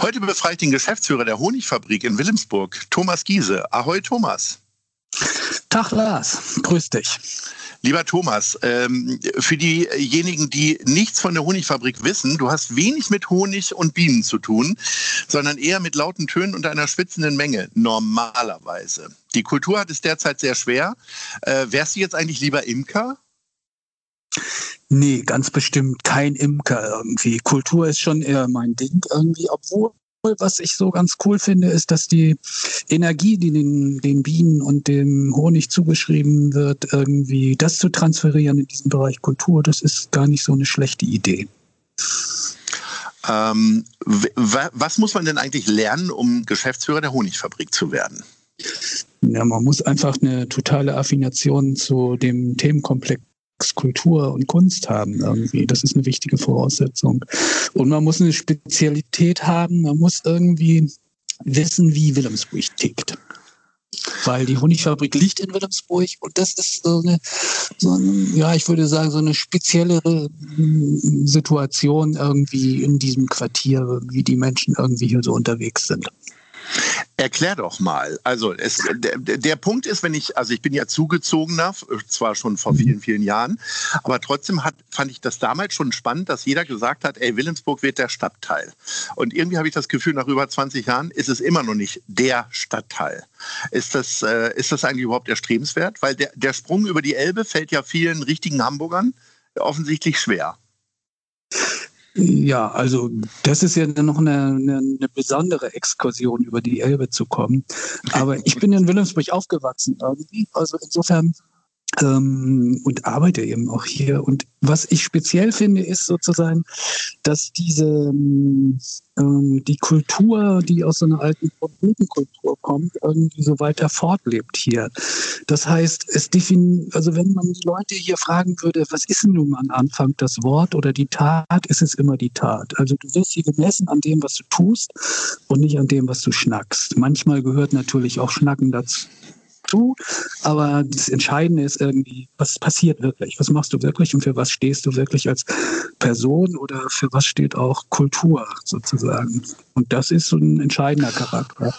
Heute befrage ich den Geschäftsführer der Honigfabrik in Wilhelmsburg, Thomas Giese. Ahoi, Thomas. Tag, Lars. Grüß dich. Lieber Thomas, ähm, für diejenigen, die nichts von der Honigfabrik wissen, du hast wenig mit Honig und Bienen zu tun, sondern eher mit lauten Tönen und einer schwitzenden Menge, normalerweise. Die Kultur hat es derzeit sehr schwer. Äh, wärst du jetzt eigentlich lieber Imker? Nee, ganz bestimmt kein Imker irgendwie. Kultur ist schon eher mein Ding irgendwie, obwohl was ich so ganz cool finde, ist, dass die Energie, die den, den Bienen und dem Honig zugeschrieben wird, irgendwie das zu transferieren in diesen Bereich Kultur, das ist gar nicht so eine schlechte Idee. Ähm, was muss man denn eigentlich lernen, um Geschäftsführer der Honigfabrik zu werden? Ja, man muss einfach eine totale Affination zu dem Themenkomplex Kultur und Kunst haben irgendwie. Das ist eine wichtige Voraussetzung. Und man muss eine Spezialität haben, man muss irgendwie wissen, wie Wilhelmsburg tickt. Weil die Honigfabrik liegt in Wilhelmsburg und das ist so eine, so eine, ja, ich würde sagen, so eine speziellere hm, Situation irgendwie in diesem Quartier, wie die Menschen irgendwie hier so unterwegs sind. Erklär doch mal. Also es, der, der, Punkt ist, wenn ich, also ich bin ja zugezogener, zwar schon vor vielen, vielen Jahren, aber trotzdem hat, fand ich das damals schon spannend, dass jeder gesagt hat, ey, Wilhelmsburg wird der Stadtteil. Und irgendwie habe ich das Gefühl, nach über 20 Jahren ist es immer noch nicht der Stadtteil. Ist das, äh, ist das eigentlich überhaupt erstrebenswert? Weil der, der Sprung über die Elbe fällt ja vielen richtigen Hamburgern offensichtlich schwer. Ja, also das ist ja noch eine, eine, eine, besondere Exkursion über die Elbe zu kommen. Aber ich bin in Wilhelmsburg aufgewachsen irgendwie. Also insofern ähm, und arbeite eben auch hier. Und was ich speziell finde, ist sozusagen, dass diese ähm, die Kultur, die aus so einer alten Kultur kommt, irgendwie so weiter fortlebt hier. Das heißt, es defin also wenn man die Leute hier fragen würde, was ist denn nun am Anfang das Wort oder die Tat, ist es immer die Tat. Also du wirst hier gemessen an dem, was du tust und nicht an dem, was du schnackst. Manchmal gehört natürlich auch Schnacken dazu zu. Aber das Entscheidende ist irgendwie, was passiert wirklich? Was machst du wirklich und für was stehst du wirklich als Person oder für was steht auch Kultur sozusagen? Und das ist so ein entscheidender Charakter.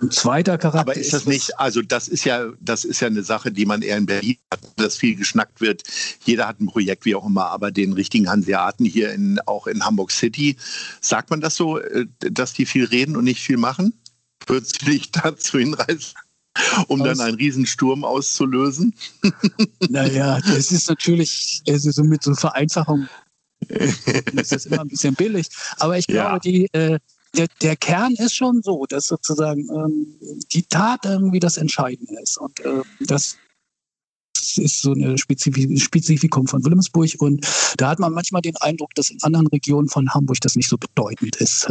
Ein zweiter Charakter. Aber ist das nicht, also das ist ja, das ist ja eine Sache, die man eher in Berlin hat, dass viel geschnackt wird. Jeder hat ein Projekt, wie auch immer, aber den richtigen Hanseaten hier in, auch in Hamburg City, sagt man das so, äh, dass die viel reden und nicht viel machen? Würdest du dich dazu hinreißen? um dann einen Riesensturm auszulösen? Naja, das ist natürlich, also so mit so Vereinfachung ist das immer ein bisschen billig. Aber ich glaube, ja. die, äh, der, der, Kern ist schon so, dass sozusagen ähm, die Tat irgendwie das Entscheidende ist. Und äh, das ist so ein Spezifikum von Wilhelmsburg. Und da hat man manchmal den Eindruck, dass in anderen Regionen von Hamburg das nicht so bedeutend ist,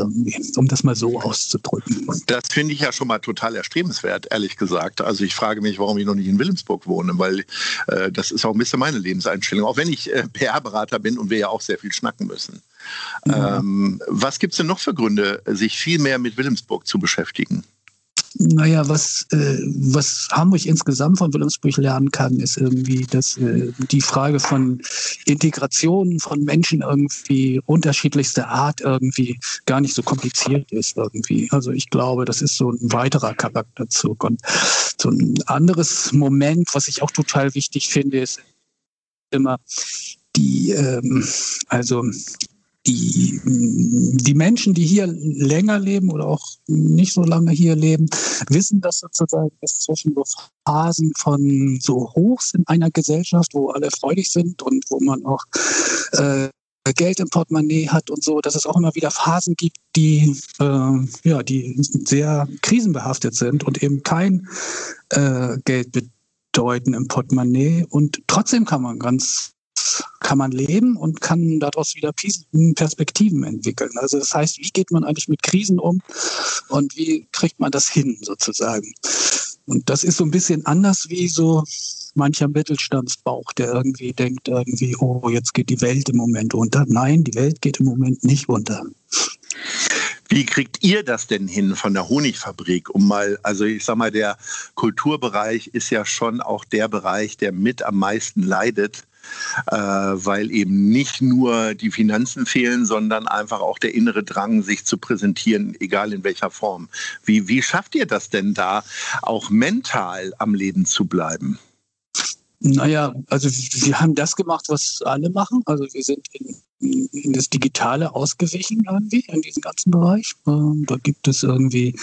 um das mal so auszudrücken. Das finde ich ja schon mal total erstrebenswert, ehrlich gesagt. Also ich frage mich, warum ich noch nicht in Wilhelmsburg wohne, weil äh, das ist auch ein bisschen meine Lebenseinstellung. Auch wenn ich äh, PR-Berater bin und wir ja auch sehr viel schnacken müssen. Ja. Ähm, was gibt es denn noch für Gründe, sich viel mehr mit Wilhelmsburg zu beschäftigen? Naja, was, äh, was Hamburg insgesamt von Wilhelmsburg lernen kann, ist irgendwie, dass äh, die Frage von Integration von Menschen irgendwie unterschiedlichster Art irgendwie gar nicht so kompliziert ist irgendwie. Also ich glaube, das ist so ein weiterer Charakterzug. Und so ein anderes Moment, was ich auch total wichtig finde, ist immer die, ähm, also die, die Menschen, die hier länger leben oder auch nicht so lange hier leben, wissen, dass sozusagen es zwischen so Phasen von so Hochs in einer Gesellschaft, wo alle freudig sind und wo man auch äh, Geld im Portemonnaie hat und so, dass es auch immer wieder Phasen gibt, die äh, ja, die sehr krisenbehaftet sind und eben kein äh, Geld bedeuten im Portemonnaie. Und trotzdem kann man ganz kann man leben und kann daraus wieder Perspektiven entwickeln. Also das heißt, wie geht man eigentlich mit Krisen um und wie kriegt man das hin sozusagen? Und das ist so ein bisschen anders wie so mancher Mittelstandsbauch, der irgendwie denkt, irgendwie, oh, jetzt geht die Welt im Moment unter. Nein, die Welt geht im Moment nicht unter. Wie kriegt ihr das denn hin von der Honigfabrik? Um mal, also ich sag mal, der Kulturbereich ist ja schon auch der Bereich, der mit am meisten leidet weil eben nicht nur die Finanzen fehlen, sondern einfach auch der innere Drang, sich zu präsentieren, egal in welcher Form. Wie, wie schafft ihr das denn da, auch mental am Leben zu bleiben? Naja, also wir haben das gemacht, was alle machen. Also wir sind in in das Digitale ausgewichen irgendwie in diesem ganzen Bereich. Ähm, da gibt es irgendwie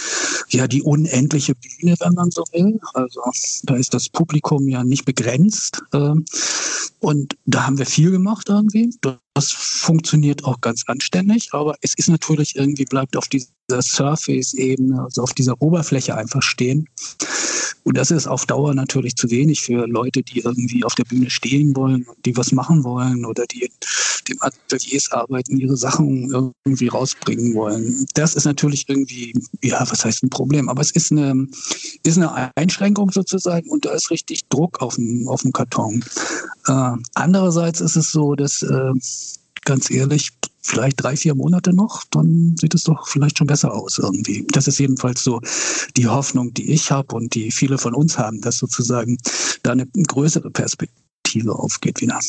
ja die unendliche Bühne, wenn man so will. Also da ist das Publikum ja nicht begrenzt. Ähm, und da haben wir viel gemacht irgendwie. Das funktioniert auch ganz anständig, aber es ist natürlich irgendwie bleibt auf dieser Surface-Ebene, also auf dieser Oberfläche einfach stehen. Und das ist auf Dauer natürlich zu wenig für Leute, die irgendwie auf der Bühne stehen wollen, die was machen wollen oder die dem Ateliers arbeiten, ihre Sachen irgendwie rausbringen wollen. Das ist natürlich irgendwie, ja, was heißt ein Problem? Aber es ist eine, ist eine Einschränkung sozusagen und da ist richtig Druck auf dem, auf dem Karton. Äh, andererseits ist es so, dass äh, ganz ehrlich, vielleicht drei, vier Monate noch, dann sieht es doch vielleicht schon besser aus irgendwie. Das ist jedenfalls so die Hoffnung, die ich habe und die viele von uns haben, dass sozusagen da eine größere Perspektive aufgeht wieder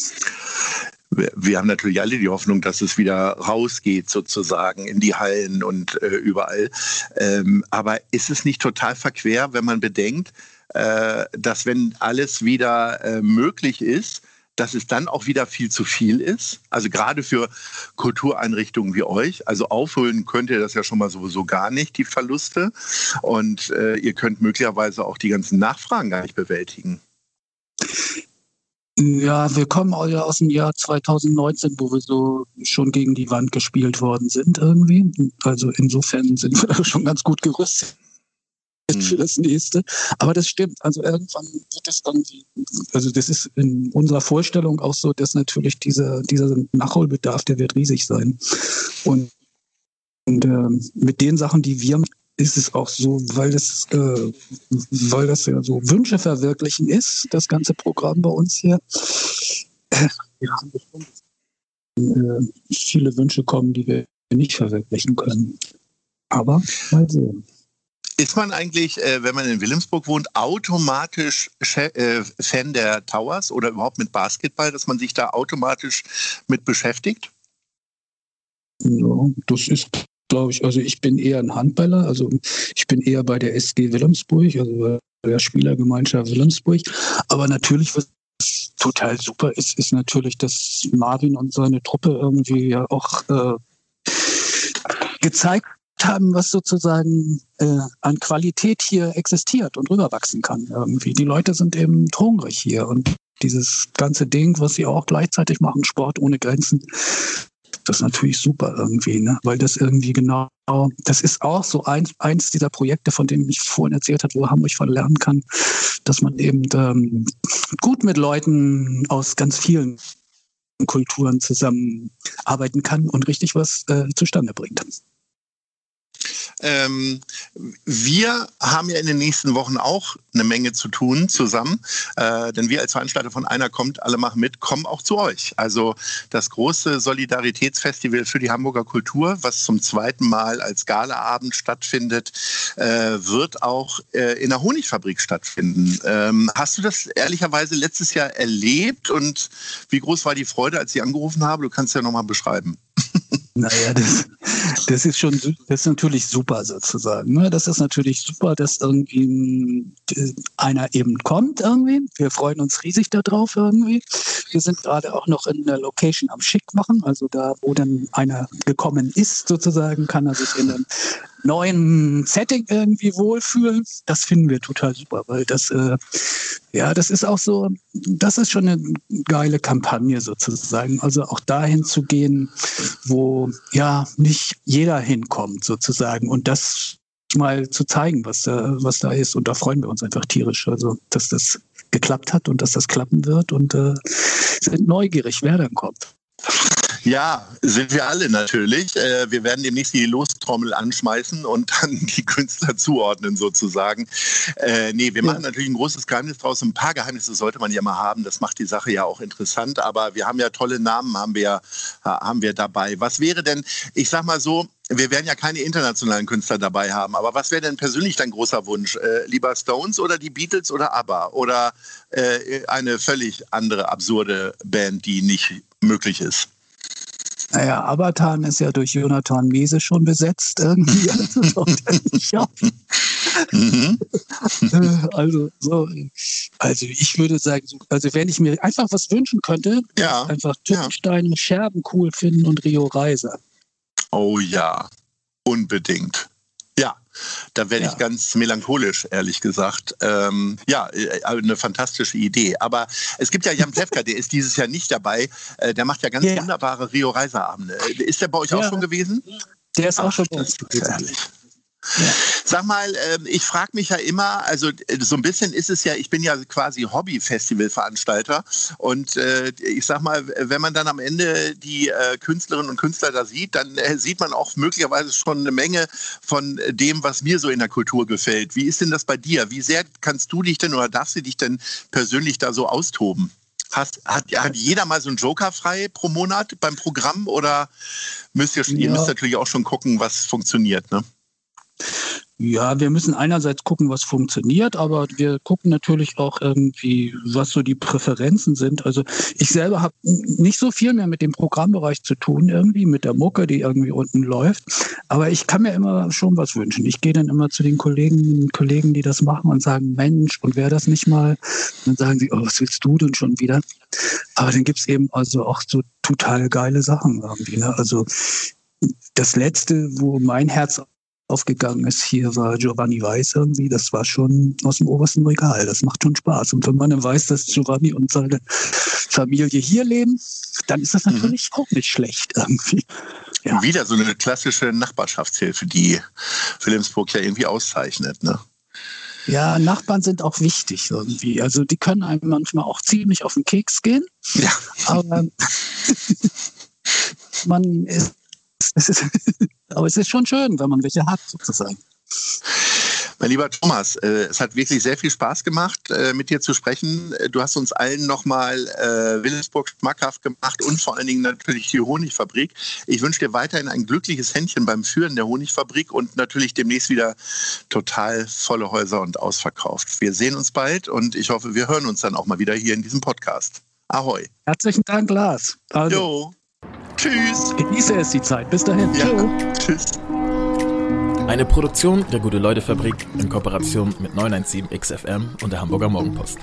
wir haben natürlich alle die Hoffnung, dass es wieder rausgeht sozusagen in die Hallen und äh, überall. Ähm, aber ist es nicht total verquer, wenn man bedenkt, äh, dass wenn alles wieder äh, möglich ist, dass es dann auch wieder viel zu viel ist. Also gerade für Kultureinrichtungen wie euch. Also aufholen könnt ihr das ja schon mal sowieso gar nicht, die Verluste. Und äh, ihr könnt möglicherweise auch die ganzen Nachfragen gar nicht bewältigen. Ja, wir kommen ja aus dem Jahr 2019, wo wir so schon gegen die Wand gespielt worden sind irgendwie. Also insofern sind wir schon ganz gut gerüstet. Für das nächste. Aber das stimmt. Also irgendwann wird es irgendwie, also das ist in unserer Vorstellung auch so, dass natürlich dieser, dieser Nachholbedarf, der wird riesig sein. Und, und äh, mit den Sachen, die wir ist es auch so, weil das, äh, weil das ja so Wünsche verwirklichen ist, das ganze Programm bei uns hier. Äh, ja, äh, viele Wünsche kommen, die wir nicht verwirklichen können. Aber mal sehen. Ist man eigentlich, äh, wenn man in Wilhelmsburg wohnt, automatisch äh, Fan der Towers oder überhaupt mit Basketball, dass man sich da automatisch mit beschäftigt? Ja, das ist glaube ich. Also ich bin eher ein Handballer, also ich bin eher bei der SG Wilhelmsburg, also bei der Spielergemeinschaft Wilhelmsburg. Aber natürlich, was total super ist, ist natürlich, dass Marvin und seine Truppe irgendwie ja auch äh, gezeigt haben, was sozusagen äh, an Qualität hier existiert und rüberwachsen kann irgendwie. Die Leute sind eben hungrig hier und dieses ganze Ding, was sie auch gleichzeitig machen, Sport ohne Grenzen, das ist natürlich super irgendwie, ne? weil das irgendwie genau, das ist auch so eins, eins dieser Projekte, von denen ich vorhin erzählt habe, wo Hamburg von lernen kann, dass man eben ähm, gut mit Leuten aus ganz vielen Kulturen zusammenarbeiten kann und richtig was äh, zustande bringt. Ähm, wir haben ja in den nächsten Wochen auch eine Menge zu tun zusammen, äh, denn wir als Veranstalter von Einer kommt, alle machen mit, kommen auch zu euch. Also das große Solidaritätsfestival für die Hamburger Kultur, was zum zweiten Mal als Galaabend stattfindet, äh, wird auch äh, in der Honigfabrik stattfinden. Ähm, hast du das ehrlicherweise letztes Jahr erlebt und wie groß war die Freude, als ich angerufen habe? Du kannst ja nochmal beschreiben. Naja, das, das ist schon, das ist natürlich super sozusagen. Ne? Das ist natürlich super, dass irgendwie einer eben kommt irgendwie. Wir freuen uns riesig darauf irgendwie. Wir sind gerade auch noch in der Location am Schick machen, also da, wo dann einer gekommen ist sozusagen, kann er sich in einem neuen Setting irgendwie wohlfühlen. Das finden wir total super, weil das, äh, ja, das ist auch so, das ist schon eine geile Kampagne sozusagen. Also auch dahin zu gehen, wo ja nicht jeder hinkommt sozusagen und das mal zu zeigen, was da, was da ist. Und da freuen wir uns einfach tierisch. Also, dass das geklappt hat und dass das klappen wird und äh, sind neugierig, wer dann kommt. Ja, sind wir alle natürlich. Äh, wir werden demnächst die Lostrommel anschmeißen und dann die Künstler zuordnen sozusagen. Äh, nee, wir machen natürlich ein großes Geheimnis draus. Ein paar Geheimnisse sollte man ja mal haben. Das macht die Sache ja auch interessant. Aber wir haben ja tolle Namen, haben wir, haben wir dabei. Was wäre denn, ich sag mal so, wir werden ja keine internationalen Künstler dabei haben, aber was wäre denn persönlich dein großer Wunsch? Äh, lieber Stones oder die Beatles oder ABBA? Oder äh, eine völlig andere, absurde Band, die nicht möglich ist? Naja, Abatan ist ja durch Jonathan Mese schon besetzt irgendwie. Also, mhm. also, so, also ich würde sagen, also wenn ich mir einfach was wünschen könnte, ja. einfach Tuppensteine, ja. Scherben cool finden und Rio Reiser. Oh ja, unbedingt. Ja, da werde ja. ich ganz melancholisch, ehrlich gesagt. Ähm, ja, äh, eine fantastische Idee. Aber es gibt ja Jan Plewka, der ist dieses Jahr nicht dabei. Äh, der macht ja ganz ja. wunderbare Rio Reiseabende. Ist der bei euch ja. auch schon gewesen? Der ist auch Ach, schon bei uns gewesen. Herrlich. Sag mal, ähm, ich frage mich ja immer, also äh, so ein bisschen ist es ja, ich bin ja quasi Hobby-Festival-Veranstalter und äh, ich sag mal, wenn man dann am Ende die äh, Künstlerinnen und Künstler da sieht, dann sieht man auch möglicherweise schon eine Menge von dem, was mir so in der Kultur gefällt. Wie ist denn das bei dir? Wie sehr kannst du dich denn oder darfst du dich denn persönlich da so austoben? Hast, hat, hat jeder mal so einen Joker frei pro Monat beim Programm oder müsst ihr, ja. ihr müsst natürlich auch schon gucken, was funktioniert, ne? Ja, wir müssen einerseits gucken, was funktioniert, aber wir gucken natürlich auch irgendwie, was so die Präferenzen sind. Also ich selber habe nicht so viel mehr mit dem Programmbereich zu tun, irgendwie mit der Mucke, die irgendwie unten läuft. Aber ich kann mir immer schon was wünschen. Ich gehe dann immer zu den Kolleginnen und Kollegen, die das machen und sagen, Mensch, und wer das nicht mal? Und dann sagen sie, oh, was willst du denn schon wieder? Aber dann gibt's eben also auch so total geile Sachen irgendwie. Ne? Also das letzte, wo mein Herz aufgegangen ist. Hier war Giovanni Weiß irgendwie, das war schon aus dem obersten Regal. Das macht schon Spaß. Und wenn man dann weiß, dass Giovanni und seine Familie hier leben, dann ist das mhm. natürlich mhm. auch nicht schlecht irgendwie. Ja. Wieder so eine klassische Nachbarschaftshilfe, die Wilhelmsburg ja irgendwie auszeichnet, ne? Ja, Nachbarn sind auch wichtig irgendwie. Also die können einem manchmal auch ziemlich auf den Keks gehen. Ja. Aber man ist aber es ist schon schön, wenn man welche hat, sozusagen. Mein lieber Thomas, äh, es hat wirklich sehr viel Spaß gemacht, äh, mit dir zu sprechen. Du hast uns allen nochmal äh, Wilhelmsburg schmackhaft gemacht und vor allen Dingen natürlich die Honigfabrik. Ich wünsche dir weiterhin ein glückliches Händchen beim Führen der Honigfabrik und natürlich demnächst wieder total volle Häuser und ausverkauft. Wir sehen uns bald und ich hoffe, wir hören uns dann auch mal wieder hier in diesem Podcast. Ahoi. Herzlichen Dank, Lars. Also. Jo. Tschüss. Genieße es die Zeit. Bis dahin. Ja. Tschüss. Eine Produktion der Gute-Leute-Fabrik in Kooperation mit 917XFM und der Hamburger Morgenpost.